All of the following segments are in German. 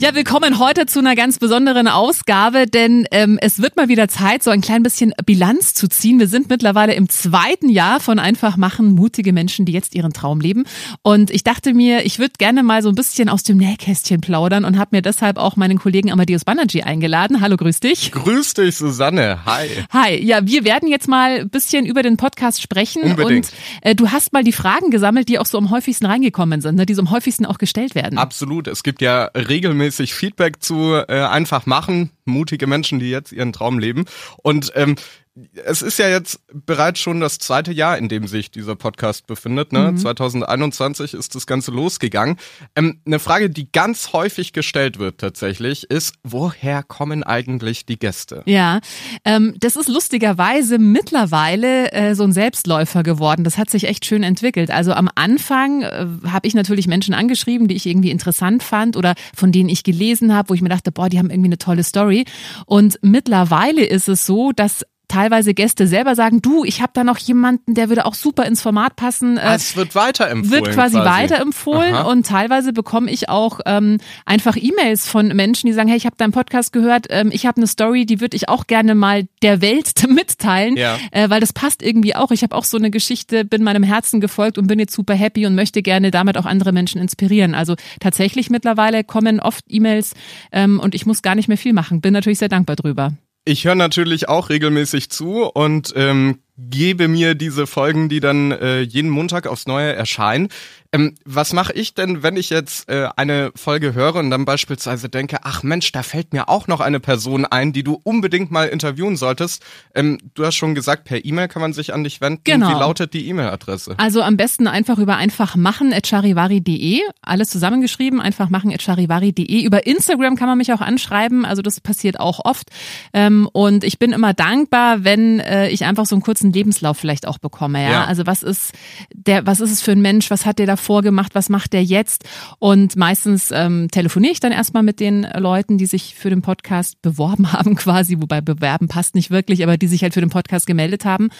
Ja, willkommen heute zu einer ganz besonderen Ausgabe, denn ähm, es wird mal wieder Zeit, so ein klein bisschen Bilanz zu ziehen. Wir sind mittlerweile im zweiten Jahr von Einfach machen, mutige Menschen, die jetzt ihren Traum leben. Und ich dachte mir, ich würde gerne mal so ein bisschen aus dem Nähkästchen plaudern und habe mir deshalb auch meinen Kollegen Amadeus Banerjee eingeladen. Hallo, grüß dich. Grüß dich, Susanne. Hi. Hi. Ja, wir werden jetzt mal ein bisschen über den Podcast sprechen. Unbedingt. Und äh, du hast mal die Fragen gesammelt, die auch so am häufigsten reingekommen sind, ne, die so am häufigsten auch gestellt werden. Absolut. Es gibt ja regelmäßig Feedback zu äh, einfach machen, mutige Menschen, die jetzt ihren Traum leben. Und ähm, es ist ja jetzt bereits schon das zweite Jahr, in dem sich dieser Podcast befindet. Ne? Mhm. 2021 ist das Ganze losgegangen. Ähm, eine Frage, die ganz häufig gestellt wird tatsächlich, ist, woher kommen eigentlich die Gäste? Ja, ähm, das ist lustigerweise mittlerweile äh, so ein Selbstläufer geworden. Das hat sich echt schön entwickelt. Also am Anfang äh, habe ich natürlich Menschen angeschrieben, die ich irgendwie interessant fand oder von denen ich gelesen habe, wo ich mir dachte, boah, die haben irgendwie eine tolle Story. Und mittlerweile ist es so, dass teilweise Gäste selber sagen, du, ich habe da noch jemanden, der würde auch super ins Format passen. Ah, es wird weiterempfohlen. Wird quasi, quasi. weiterempfohlen Aha. und teilweise bekomme ich auch ähm, einfach E-Mails von Menschen, die sagen, hey, ich habe deinen Podcast gehört, ähm, ich habe eine Story, die würde ich auch gerne mal der Welt mitteilen, ja. äh, weil das passt irgendwie auch. Ich habe auch so eine Geschichte, bin meinem Herzen gefolgt und bin jetzt super happy und möchte gerne damit auch andere Menschen inspirieren. Also tatsächlich mittlerweile kommen oft E-Mails ähm, und ich muss gar nicht mehr viel machen. Bin natürlich sehr dankbar drüber. Ich höre natürlich auch regelmäßig zu und ähm, gebe mir diese Folgen, die dann äh, jeden Montag aufs Neue erscheinen. Ähm, was mache ich denn, wenn ich jetzt äh, eine Folge höre und dann beispielsweise denke, ach Mensch, da fällt mir auch noch eine Person ein, die du unbedingt mal interviewen solltest. Ähm, du hast schon gesagt, per E-Mail kann man sich an dich wenden. Genau. Wie lautet die E-Mail-Adresse? Also am besten einfach über einfachmachen.charivari.de, alles zusammengeschrieben, einfachmachen.charivari.de. Über Instagram kann man mich auch anschreiben, also das passiert auch oft. Ähm, und ich bin immer dankbar, wenn äh, ich einfach so einen kurzen Lebenslauf vielleicht auch bekomme. Ja? ja. Also was ist der, was ist es für ein Mensch, was hat der da vorgemacht, was macht der jetzt? Und meistens ähm, telefoniere ich dann erstmal mit den Leuten, die sich für den Podcast beworben haben, quasi, wobei bewerben passt nicht wirklich, aber die sich halt für den Podcast gemeldet haben.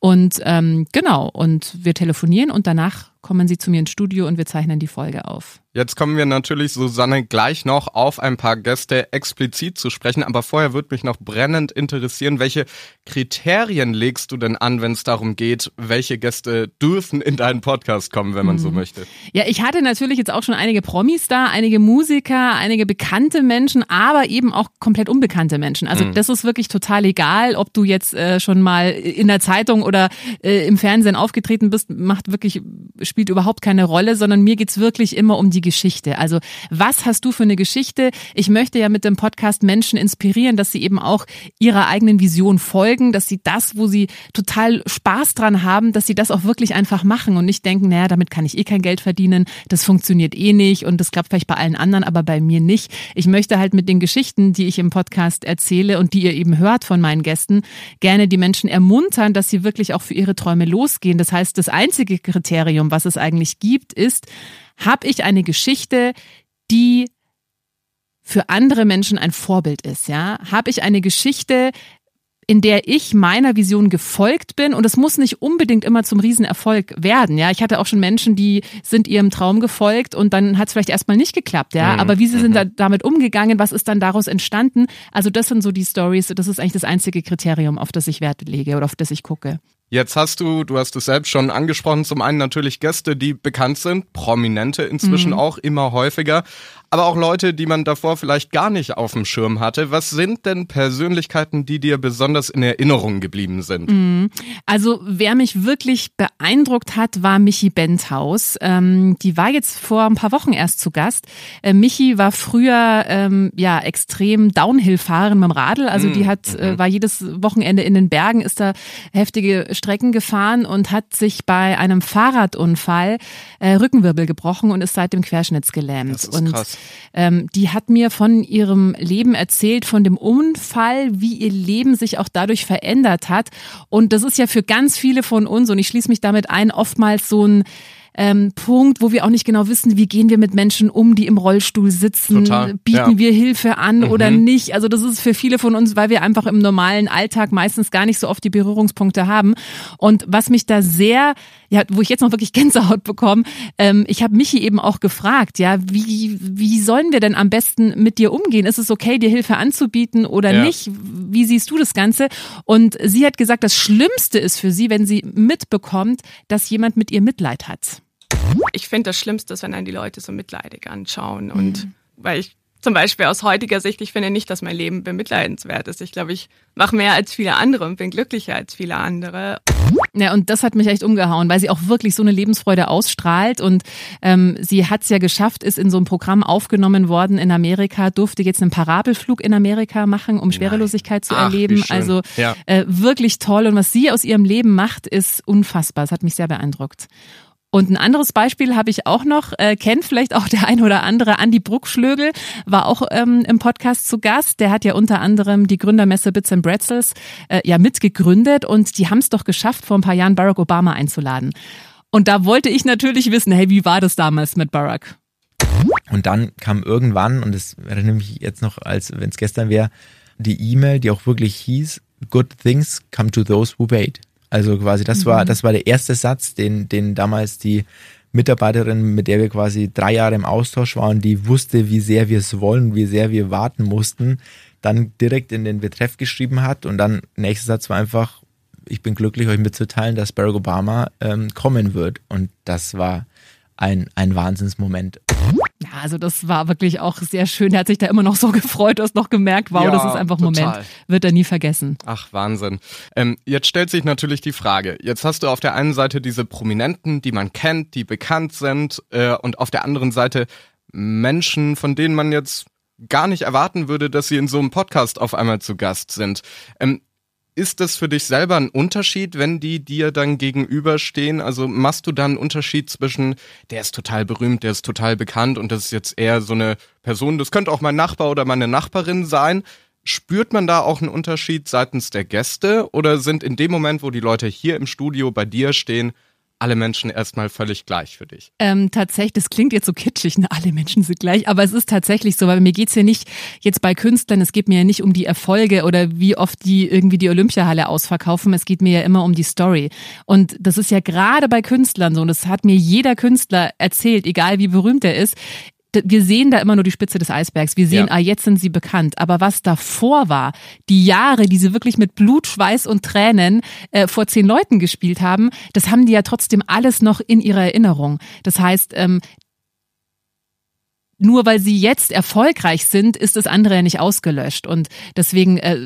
Und ähm, genau, und wir telefonieren und danach kommen sie zu mir ins Studio und wir zeichnen die Folge auf. Jetzt kommen wir natürlich, Susanne, gleich noch auf ein paar Gäste explizit zu sprechen. Aber vorher würde mich noch brennend interessieren, welche Kriterien legst du denn an, wenn es darum geht, welche Gäste dürfen in deinen Podcast kommen, wenn man mhm. so möchte? Ja, ich hatte natürlich jetzt auch schon einige Promis da, einige Musiker, einige bekannte Menschen, aber eben auch komplett unbekannte Menschen. Also mhm. das ist wirklich total egal, ob du jetzt äh, schon mal in der Zeitung oder äh, im Fernsehen aufgetreten bist, macht wirklich, spielt überhaupt keine Rolle, sondern mir geht's wirklich immer um die Geschichte. Also was hast du für eine Geschichte? Ich möchte ja mit dem Podcast Menschen inspirieren, dass sie eben auch ihrer eigenen Vision folgen, dass sie das, wo sie total Spaß dran haben, dass sie das auch wirklich einfach machen und nicht denken, naja, damit kann ich eh kein Geld verdienen, das funktioniert eh nicht und das klappt vielleicht bei allen anderen, aber bei mir nicht. Ich möchte halt mit den Geschichten, die ich im Podcast erzähle und die ihr eben hört von meinen Gästen, gerne die Menschen ermuntern, dass sie wirklich auch für ihre Träume losgehen. Das heißt, das einzige Kriterium, was es eigentlich gibt, ist, habe ich eine Geschichte, die für andere Menschen ein Vorbild ist, ja? Habe ich eine Geschichte, in der ich meiner Vision gefolgt bin und es muss nicht unbedingt immer zum Riesenerfolg werden. Ja, ich hatte auch schon Menschen, die sind ihrem Traum gefolgt und dann hat es vielleicht erstmal nicht geklappt. Ja, mhm. aber wie sie sind mhm. da, damit umgegangen, was ist dann daraus entstanden? Also das sind so die Stories. Das ist eigentlich das einzige Kriterium, auf das ich Wert lege oder auf das ich gucke. Jetzt hast du, du hast es selbst schon angesprochen, zum einen natürlich Gäste, die bekannt sind, prominente inzwischen mhm. auch immer häufiger, aber auch Leute, die man davor vielleicht gar nicht auf dem Schirm hatte. Was sind denn Persönlichkeiten, die dir besonders in Erinnerung geblieben sind? Mhm. Also wer mich wirklich beeindruckt hat, war Michi Benthaus. Ähm, die war jetzt vor ein paar Wochen erst zu Gast. Äh, Michi war früher ähm, ja extrem Downhill-Fahren mit dem Radl. Also mhm. die hat äh, mhm. war jedes Wochenende in den Bergen, ist da heftige Strecken gefahren und hat sich bei einem Fahrradunfall äh, Rückenwirbel gebrochen und ist seitdem querschnittsgelähmt. Das ist und krass. Ähm, die hat mir von ihrem Leben erzählt, von dem Unfall, wie ihr Leben sich auch dadurch verändert hat. Und das ist ja für ganz viele von uns, und ich schließe mich damit ein, oftmals so ein ähm, Punkt, wo wir auch nicht genau wissen, wie gehen wir mit Menschen um, die im Rollstuhl sitzen, Total, bieten ja. wir Hilfe an Mhm. oder nicht. Also das ist für viele von uns, weil wir einfach im normalen Alltag meistens gar nicht so oft die Berührungspunkte haben. Und was mich da sehr, ja, wo ich jetzt noch wirklich Gänsehaut bekomme, ähm, ich habe Michi eben auch gefragt, ja, wie, wie sollen wir denn am besten mit dir umgehen? Ist es okay, dir Hilfe anzubieten oder Ja. nicht? Wie siehst du das Ganze? Und sie hat gesagt, das Schlimmste ist für sie, wenn sie mitbekommt, dass jemand mit ihr Mitleid hat. ich finde das Schlimmste ist, wenn einen die Leute so mitleidig anschauen. Und weil ich zum Beispiel aus heutiger Sicht, ich finde nicht, dass mein Leben bemitleidenswert ist. Ich glaube, ich mache mehr als viele andere und bin glücklicher als viele andere. Ja, und das hat mich echt umgehauen, weil sie auch wirklich so eine Lebensfreude ausstrahlt. Und ähm, sie hat es ja geschafft, ist in so einem Programm aufgenommen worden in Amerika, durfte jetzt einen Parabelflug in Amerika machen, um Schwerelosigkeit zu Ach, erleben. Also Ja. äh, wirklich toll. Und was sie aus ihrem Leben macht, ist unfassbar. Es hat mich sehr beeindruckt. Und ein anderes Beispiel habe ich auch noch, äh, kennt vielleicht auch der ein oder andere, Andi Bruckschlögel, war auch ähm, im Podcast zu Gast. Der hat ja unter anderem die Gründermesse Bits and Pretzels äh, ja mitgegründet und die haben es doch geschafft, vor ein paar Jahren Barack Obama einzuladen. Und da wollte ich natürlich wissen, hey, wie war das damals mit Barack? Und dann kam irgendwann, und das erinnere mich jetzt noch, als wenn es gestern wäre, die E-Mail, die auch wirklich hieß, Good things come to those who wait. Also quasi, das war, das war der erste Satz, den, den damals die Mitarbeiterin, mit der wir quasi drei Jahre im Austausch waren, die wusste, wie sehr wir es wollen, wie sehr wir warten mussten, dann direkt in den Betreff geschrieben hat. Und dann nächster Satz war einfach, ich bin glücklich, euch mitzuteilen, dass Barack Obama ähm, kommen wird. Und das war ein, ein Wahnsinnsmoment. Ja, also das war wirklich auch sehr schön. Er hat sich da immer noch so gefreut, du hast noch gemerkt, wow, Ja, das ist einfach ein. Moment, wird er nie vergessen. Ach, Wahnsinn. Ähm, jetzt stellt sich natürlich die Frage, jetzt hast du auf der einen Seite diese Prominenten, die man kennt, die bekannt sind, äh, und auf der anderen Seite Menschen, von denen man jetzt gar nicht erwarten würde, dass sie in so einem Podcast auf einmal zu Gast sind. Ähm, ist das für dich selber ein Unterschied, wenn die dir dann gegenüberstehen? Also machst du dann einen Unterschied zwischen, der ist total berühmt, der ist total bekannt und das ist jetzt eher so eine Person, das könnte auch mein Nachbar oder meine Nachbarin sein. Spürt man da auch einen Unterschied seitens der Gäste oder sind in dem Moment, wo die Leute hier im Studio bei dir stehen, alle Menschen erstmal völlig gleich für dich? Ähm, tatsächlich, das klingt jetzt so kitschig, ne? alle Menschen sind gleich, aber es ist tatsächlich so, weil mir geht's hier nicht jetzt bei Künstlern, es geht mir ja nicht um die Erfolge oder wie oft die irgendwie die Olympiahalle ausverkaufen, es geht mir ja immer um die Story. Und das ist ja gerade bei Künstlern so, und das hat mir jeder Künstler erzählt, egal wie berühmt er ist, wir sehen da immer nur die Spitze des Eisbergs. Wir sehen, Ja. ah, jetzt sind sie bekannt. Aber was davor war, die Jahre, die sie wirklich mit Blut, Schweiß und Tränen äh, vor zehn Leuten gespielt haben, das haben die ja trotzdem alles noch in ihrer Erinnerung. Das heißt, ähm, nur weil sie jetzt erfolgreich sind, ist das andere ja nicht ausgelöscht. Und deswegen äh,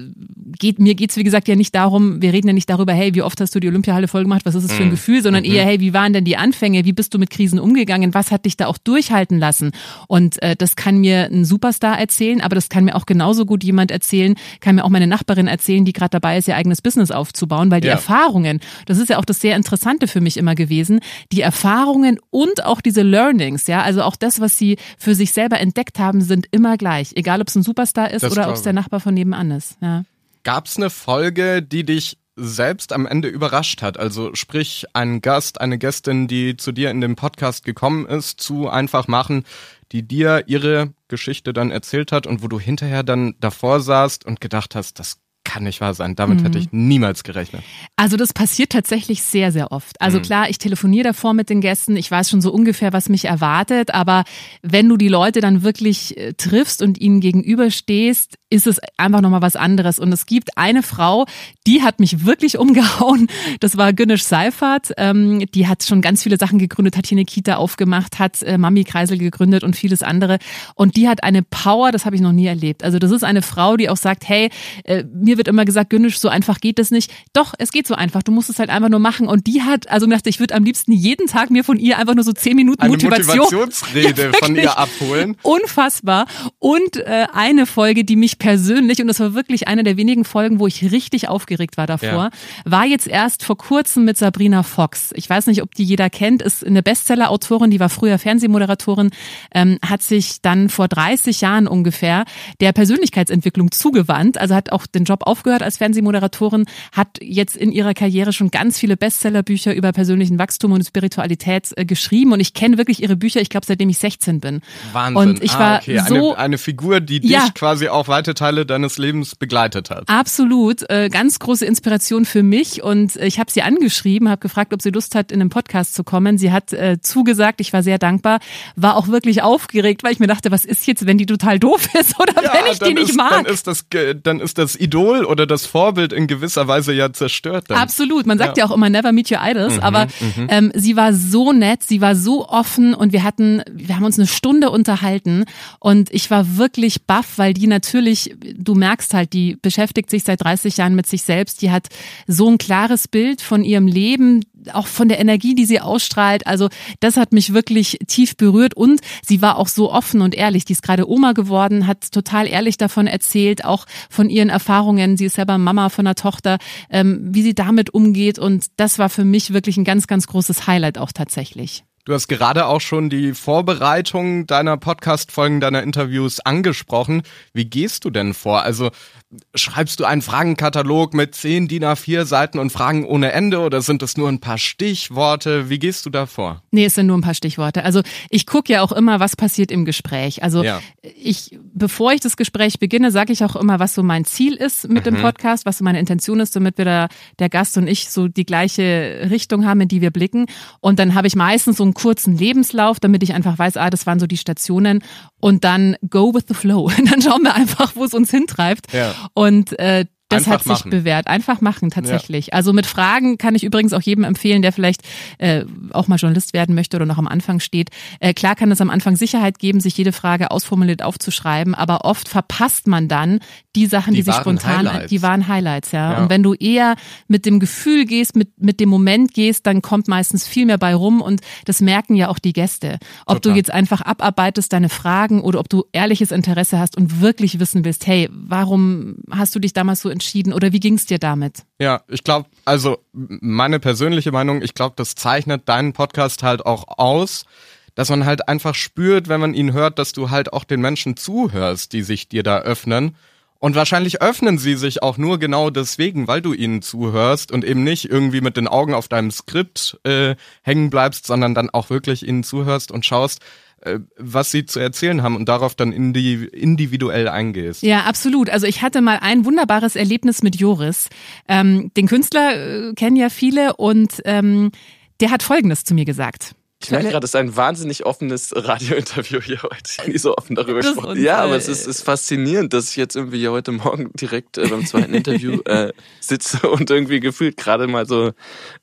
geht mir geht's wie gesagt ja nicht darum, wir reden ja nicht darüber, hey, wie oft hast du die Olympiahalle voll gemacht, was ist es für ein Gefühl, sondern eher, hey, wie waren denn die Anfänge, wie bist du mit Krisen umgegangen, was hat dich da auch durchhalten lassen? Und äh, das kann mir ein Superstar erzählen, aber das kann mir auch genauso gut jemand erzählen, kann mir auch meine Nachbarin erzählen, die gerade dabei ist, ihr eigenes Business aufzubauen, weil die Ja. Erfahrungen, das ist ja auch das sehr Interessante für mich immer gewesen, die Erfahrungen und auch diese Learnings, ja, also auch das, was sie für sich selber entdeckt haben, sind immer gleich, egal ob es ein Superstar ist Das oder ob es der. Nachbar von nebenan ist. Ja. Gab's eine Folge, die dich selbst am Ende überrascht hat? Also sprich, ein Gast, eine Gästin, die zu dir in den Podcast gekommen ist, zu einfach machen, die dir ihre Geschichte dann erzählt hat und wo du hinterher dann davor saßt und gedacht hast, das kann nicht wahr sein. Damit mhm. hätte ich niemals gerechnet. Also das passiert tatsächlich sehr, sehr oft. Also mhm. klar, ich telefoniere davor mit den Gästen. Ich weiß schon so ungefähr, was mich erwartet. Aber wenn du die Leute dann wirklich äh, triffst und ihnen gegenüberstehst, ist es einfach nochmal was anderes. Und es gibt eine Frau, die hat mich wirklich umgehauen. Das war Günnisch Seifert. Ähm, die hat schon ganz viele Sachen gegründet, hat hier eine Kita aufgemacht, hat äh, Mami-Kreisel gegründet und vieles andere. Und die hat eine Power, das habe ich noch nie erlebt. Also das ist eine Frau, die auch sagt, hey, äh, mir wird immer gesagt, Günnisch, so einfach geht das nicht. Doch, es geht so einfach. Du musst es halt einfach nur machen. Und die hat, also gedacht, ich würde am liebsten jeden Tag mir von ihr einfach nur so zehn Minuten eine Motivation. Motivationsrede ja, von ihr abholen. Unfassbar. Und äh, eine Folge, die mich persönlich, und das war wirklich eine der wenigen Folgen, wo ich richtig aufgeregt war davor, ja. war jetzt erst vor kurzem mit Sabrina Fox. Ich weiß nicht, ob die jeder kennt, ist eine Bestseller-Autorin, die war früher Fernsehmoderatorin, ähm, hat sich dann vor 30 Jahren ungefähr der Persönlichkeitsentwicklung zugewandt, also hat auch den Job aufgehört als Fernsehmoderatorin, hat jetzt in ihrer Karriere schon ganz viele Bestsellerbücher über persönlichen Wachstum und Spiritualität äh, geschrieben und ich kenne wirklich ihre Bücher, ich glaube, seitdem ich 16 bin. Wahnsinn. Und ich ah, war okay. so eine, eine Figur, die dich ja, quasi auch weite Teile deines Lebens begleitet hat. Absolut, äh, ganz große Inspiration für mich und ich habe sie angeschrieben, habe gefragt, ob sie Lust hat, in einem Podcast zu kommen. Sie hat äh, zugesagt, ich war sehr dankbar, war auch wirklich aufgeregt, weil ich mir dachte, was ist jetzt, wenn die total doof ist oder ja, wenn ich die nicht ist, mag? Dann ist, das, dann ist das Idol oder das Vorbild in gewisser Weise ja zerstört. Dann. Absolut, man sagt ja. ja. auch immer never meet your idols, mhm, aber mhm. ähm, sie war so nett, sie war so offen und wir hatten, wir haben uns eine Stunde unterhalten und ich war wirklich baff, weil die natürlich, du merkst halt, die beschäftigt sich seit 30 Jahren mit sich selbst, die hat so ein klares Bild von ihrem Leben, auch von der Energie, die sie ausstrahlt. Also das hat mich wirklich tief berührt und sie war auch so offen und ehrlich. Die ist gerade Oma geworden, hat total ehrlich davon erzählt, auch von ihren Erfahrungen. Sie ist selber Mama von einer Tochter, ähm, wie sie damit umgeht und das war für mich wirklich ein ganz, ganz großes Highlight auch tatsächlich. Du hast gerade auch schon die Vorbereitung deiner Podcast-Folgen, deiner Interviews angesprochen. Wie gehst du denn vor? Also schreibst du einen Fragenkatalog mit zehn DIN A4 Seiten und Fragen ohne Ende oder sind es nur ein paar Stichworte? Wie gehst du da vor? Nee, es sind nur ein paar Stichworte. Also ich gucke ja auch immer, was passiert im Gespräch. Also ja. ich, bevor ich das Gespräch beginne, sage ich auch immer, was so mein Ziel ist mit mhm. dem Podcast, was so meine Intention ist, damit wir da, der Gast und ich so die gleiche Richtung haben, in die wir blicken. Und dann habe ich meistens so einen kurzen Lebenslauf, damit ich einfach weiß, ah, das waren so die Stationen und dann go with the flow. dann schauen wir einfach, wo es uns hintreibt. Ja. Und äh, das Einfach hat sich machen. bewährt. Einfach machen, tatsächlich. Ja. Also mit Fragen kann ich übrigens auch jedem empfehlen, der vielleicht äh, auch mal Journalist werden möchte oder noch am Anfang steht. Äh, klar kann es am Anfang Sicherheit geben, sich jede Frage ausformuliert aufzuschreiben, aber oft verpasst man dann die Sachen, die, die sich spontan, Highlights. die waren Highlights, ja. ja. Und wenn du eher mit dem Gefühl gehst, mit, mit dem Moment gehst, dann kommt meistens viel mehr bei rum und das merken ja auch die Gäste. Ob Total. du jetzt einfach abarbeitest deine Fragen oder ob du ehrliches Interesse hast und wirklich wissen willst, hey, warum hast du dich damals so entschieden oder wie ging es dir damit? Ja, ich glaube, also meine persönliche Meinung, ich glaube, das zeichnet deinen Podcast halt auch aus, dass man halt einfach spürt, wenn man ihn hört, dass du halt auch den Menschen zuhörst, die sich dir da öffnen. Und wahrscheinlich öffnen sie sich auch nur genau deswegen, weil du ihnen zuhörst und eben nicht irgendwie mit den Augen auf deinem Skript äh, hängen bleibst, sondern dann auch wirklich ihnen zuhörst und schaust, äh, was sie zu erzählen haben und darauf dann individuell eingehst. Ja, absolut. Also ich hatte mal ein wunderbares Erlebnis mit Joris. Ähm, den Künstler äh, kennen ja viele und ähm, der hat Folgendes zu mir gesagt. Ich merke gerade, es ist ein wahnsinnig offenes Radiointerview hier heute. Ich habe nie so offen darüber gesprochen. Ja, aber es ist, ist, faszinierend, dass ich jetzt irgendwie hier heute Morgen direkt äh, beim zweiten Interview äh, sitze und irgendwie gefühlt gerade mal so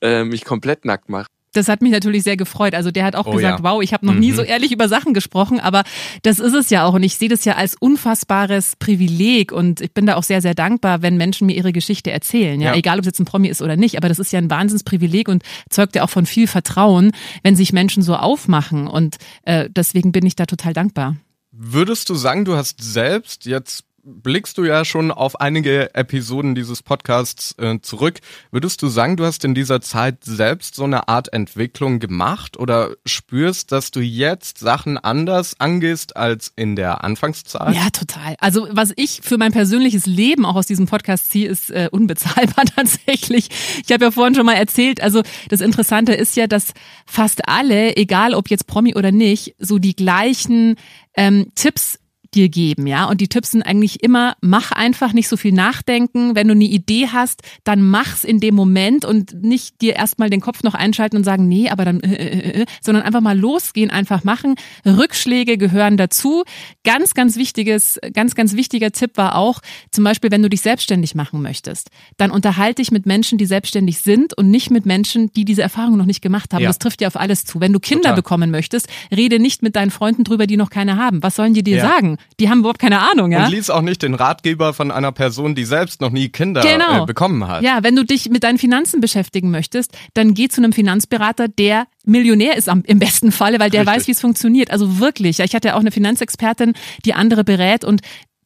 äh, mich komplett nackt mache das hat mich natürlich sehr gefreut. Also der hat auch oh, gesagt, ja. wow, ich habe noch mhm. nie so ehrlich über Sachen gesprochen, aber das ist es ja auch und ich sehe das ja als unfassbares Privileg und ich bin da auch sehr, sehr dankbar, wenn Menschen mir ihre Geschichte erzählen. Ja, ja. egal ob es jetzt ein Promi ist oder nicht, aber das ist ja ein Wahnsinnsprivileg und zeugt ja auch von viel Vertrauen, wenn sich Menschen so aufmachen und äh, deswegen bin ich da total dankbar. Würdest du sagen, du hast selbst jetzt blickst du ja schon auf einige Episoden dieses Podcasts äh, zurück. Würdest du sagen, du hast in dieser Zeit selbst so eine Art Entwicklung gemacht oder spürst, dass du jetzt Sachen anders angehst als in der Anfangszeit? Ja, total. Also was ich für mein persönliches Leben auch aus diesem Podcast ziehe, ist äh, unbezahlbar tatsächlich. Ich habe ja vorhin schon mal erzählt, also das Interessante ist ja, dass fast alle, egal ob jetzt Promi oder nicht, so die gleichen ähm, Tipps dir geben, ja. Und die Tipps sind eigentlich immer, mach einfach nicht so viel nachdenken. Wenn du eine Idee hast, dann mach's in dem Moment und nicht dir erstmal den Kopf noch einschalten und sagen, nee, aber dann, äh, äh, äh, äh sondern einfach mal losgehen, einfach machen. Rückschläge gehören dazu. Ganz, ganz wichtiges, ganz, ganz wichtiger Tipp war auch, zum Beispiel, wenn du dich selbstständig machen möchtest, dann unterhalte dich mit Menschen, die selbstständig sind und nicht mit Menschen, die diese Erfahrung noch nicht gemacht haben. Ja. Das trifft dir auf alles zu. Wenn du Kinder Total. bekommen möchtest, rede nicht mit deinen Freunden drüber, die noch keine haben. Was sollen die dir ja. sagen? Die haben überhaupt keine Ahnung, ja? Und lies auch nicht den Ratgeber von einer Person, die selbst noch nie Kinder genau. äh, bekommen hat. Ja, wenn du dich mit deinen Finanzen beschäftigen möchtest, dann geh zu einem Finanzberater, der Millionär ist am, im besten Falle, weil der Richtig. weiß, wie es funktioniert. Also wirklich. Ich hatte ja auch eine Finanzexpertin, die andere berät und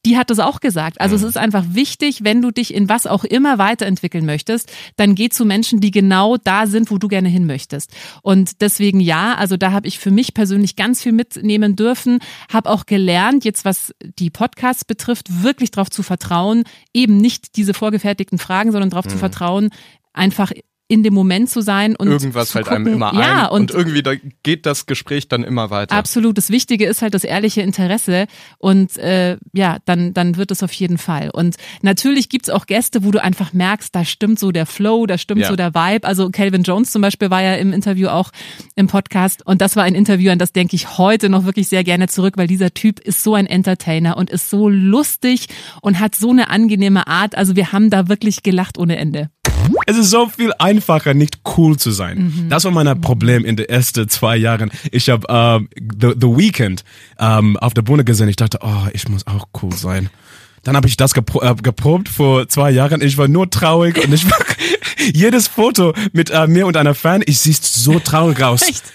die hat das auch gesagt. Also es mhm. ist einfach wichtig, wenn du dich in was auch immer weiterentwickeln möchtest, dann geh zu Menschen, die genau da sind, wo du gerne hin möchtest. Und deswegen ja, also da habe ich für mich persönlich ganz viel mitnehmen dürfen, habe auch gelernt, jetzt was die Podcasts betrifft, wirklich darauf zu vertrauen, eben nicht diese vorgefertigten Fragen, sondern darauf mhm. zu vertrauen, einfach in dem Moment zu sein und irgendwas fällt gucken, einem immer ja, ein und, und irgendwie da geht das Gespräch dann immer weiter. Absolut. Das Wichtige ist halt das ehrliche Interesse und äh, ja, dann dann wird es auf jeden Fall. Und natürlich gibt's auch Gäste, wo du einfach merkst, da stimmt so der Flow, da stimmt ja. so der Vibe. Also Calvin Jones zum Beispiel war ja im Interview auch im Podcast und das war ein Interview, an das denke ich heute noch wirklich sehr gerne zurück, weil dieser Typ ist so ein Entertainer und ist so lustig und hat so eine angenehme Art. Also wir haben da wirklich gelacht ohne Ende. Es ist so viel einfacher, nicht cool zu sein. Mhm. Das war mein Problem in den ersten zwei Jahren. Ich habe ähm, The, The Weekend ähm, auf der Bühne gesehen. Ich dachte, oh, ich muss auch cool sein. Dann habe ich das gepro äh, geprobt vor zwei Jahren. Ich war nur traurig und ich war jedes Foto mit äh, mir und einer Fan, ich siehst so traurig aus. Echt?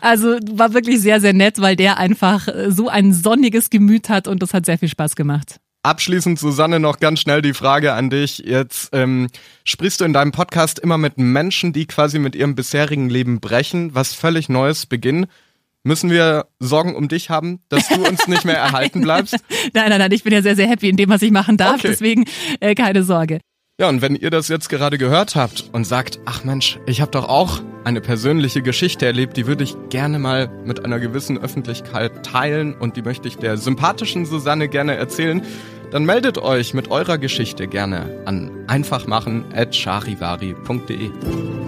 Also war wirklich sehr, sehr nett, weil der einfach so ein sonniges Gemüt hat und das hat sehr viel Spaß gemacht. Abschließend, Susanne, noch ganz schnell die Frage an dich. Jetzt ähm, sprichst du in deinem Podcast immer mit Menschen, die quasi mit ihrem bisherigen Leben brechen, was völlig Neues beginnen. Müssen wir Sorgen um dich haben, dass du uns nicht mehr erhalten bleibst? nein, nein, nein, ich bin ja sehr, sehr happy in dem, was ich machen darf, okay. deswegen äh, keine Sorge. Ja, und wenn ihr das jetzt gerade gehört habt und sagt, ach Mensch, ich habe doch auch eine persönliche Geschichte erlebt, die würde ich gerne mal mit einer gewissen Öffentlichkeit teilen und die möchte ich der sympathischen Susanne gerne erzählen, dann meldet euch mit eurer Geschichte gerne an einfachmachen@charivari.de.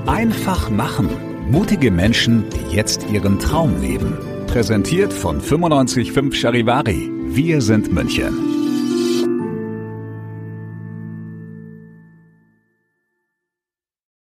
Einfach machen. Mutige Menschen, die jetzt ihren Traum leben. Präsentiert von 955 Charivari. Wir sind München.